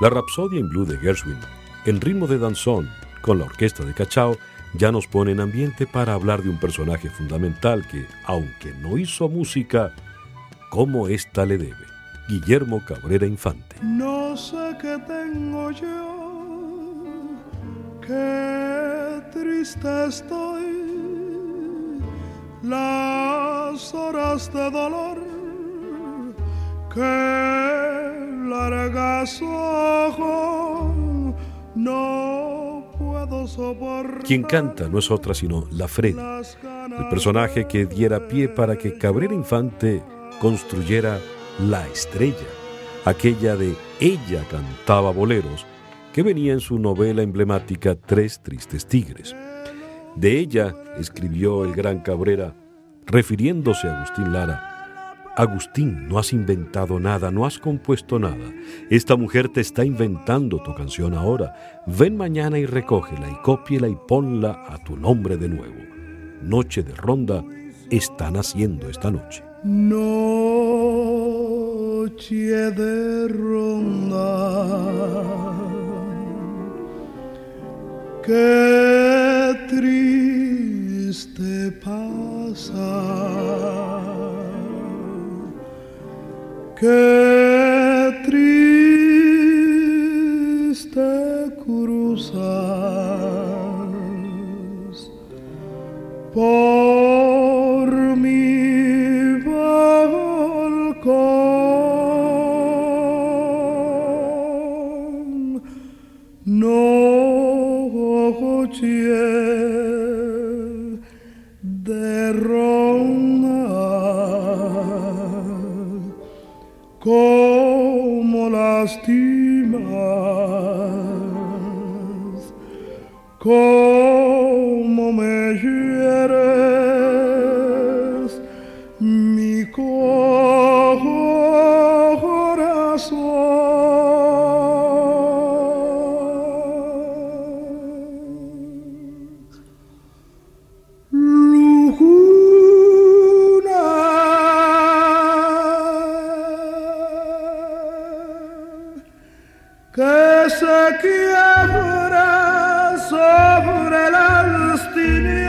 La Rapsodia en Blue de Gershwin, en ritmo de danzón, con la orquesta de Cachao, ya nos pone en ambiente para hablar de un personaje fundamental que, aunque no hizo música, como ésta le debe. Guillermo Cabrera Infante. No sé qué tengo yo, qué triste estoy, las horas de dolor que largas no puedo soportar. Quien canta no es otra sino La Freddy, el personaje que diera pie para que Cabrera Infante construyera la estrella, aquella de Ella cantaba boleros, que venía en su novela emblemática Tres Tristes Tigres. De ella escribió el gran Cabrera, refiriéndose a Agustín Lara, Agustín, no has inventado nada, no has compuesto nada. Esta mujer te está inventando tu canción ahora. Ven mañana y recógela y cópiela y ponla a tu nombre de nuevo. Noche de ronda está naciendo esta noche. Noche de ronda. Qué triste pasa qué triste cruzas por mi balcón. No de como lastimas, como me hieres mi que se quiebra sobre la destino